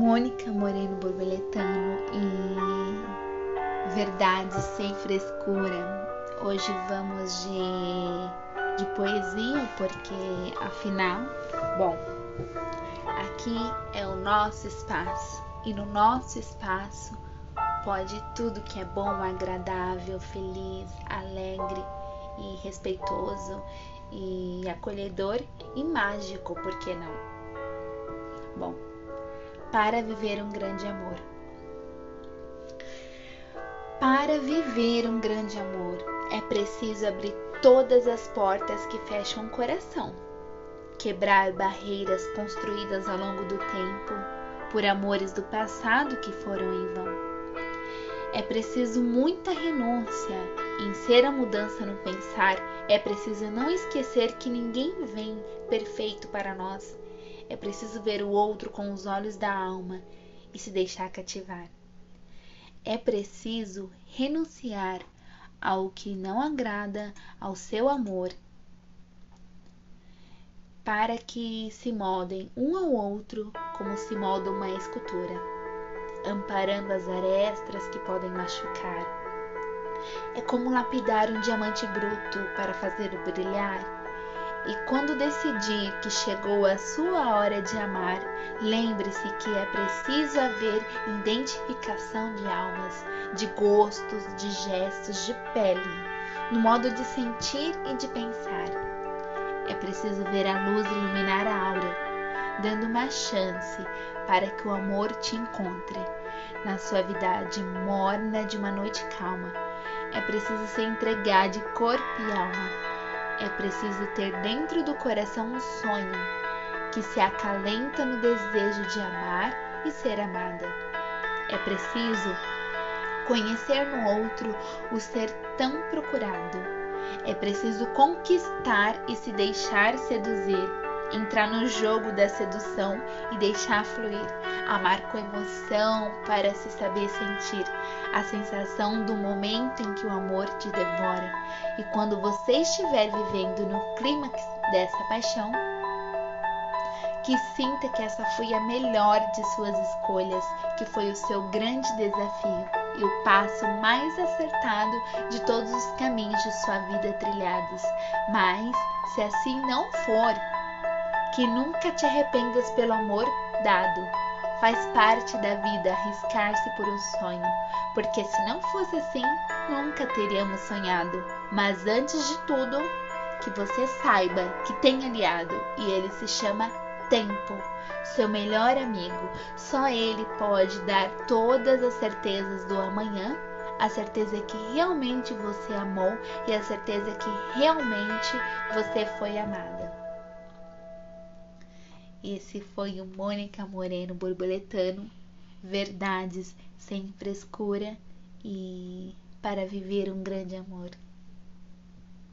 Mônica Moreno Borboletano e Verdades sem frescura. Hoje vamos de, de poesia, porque afinal, bom, aqui é o nosso espaço e no nosso espaço pode tudo que é bom, agradável, feliz, alegre e respeitoso e acolhedor e mágico, por que não? Bom, para viver um grande amor. Para viver um grande amor, é preciso abrir todas as portas que fecham o coração, quebrar barreiras construídas ao longo do tempo por amores do passado que foram em vão. É preciso muita renúncia em ser a mudança no pensar. É preciso não esquecer que ninguém vem perfeito para nós é preciso ver o outro com os olhos da alma e se deixar cativar. É preciso renunciar ao que não agrada ao seu amor para que se moldem um ao outro como se molda uma escultura, amparando as arestas que podem machucar. É como lapidar um diamante bruto para fazê-lo brilhar e quando decidir que chegou a sua hora de amar, lembre-se que é preciso haver identificação de almas, de gostos, de gestos, de pele, no modo de sentir e de pensar. É preciso ver a luz iluminar a aura, dando uma chance para que o amor te encontre na suavidade morna de uma noite calma. É preciso se entregar de corpo e alma é preciso ter dentro do coração um sonho que se acalenta no desejo de amar e ser amada. É preciso conhecer no outro o ser tão procurado. É preciso conquistar e se deixar seduzir, entrar no jogo da sedução e deixar fluir, amar com emoção para se saber sentir, a sensação do momento em que o amor te devora. E quando você estiver vivendo no clímax dessa paixão, que sinta que essa foi a melhor de suas escolhas, que foi o seu grande desafio e o passo mais acertado de todos os caminhos de sua vida trilhados. Mas, se assim não for, que nunca te arrependas pelo amor dado. Faz parte da vida arriscar-se por um sonho, porque se não fosse assim, nunca teríamos sonhado. Mas antes de tudo, que você saiba que tem aliado e ele se chama Tempo, seu melhor amigo. Só ele pode dar todas as certezas do amanhã, a certeza que realmente você amou e a certeza que realmente você foi amada. Esse foi o Mônica Moreno Borboletano, Verdades sem frescura e para viver um grande amor.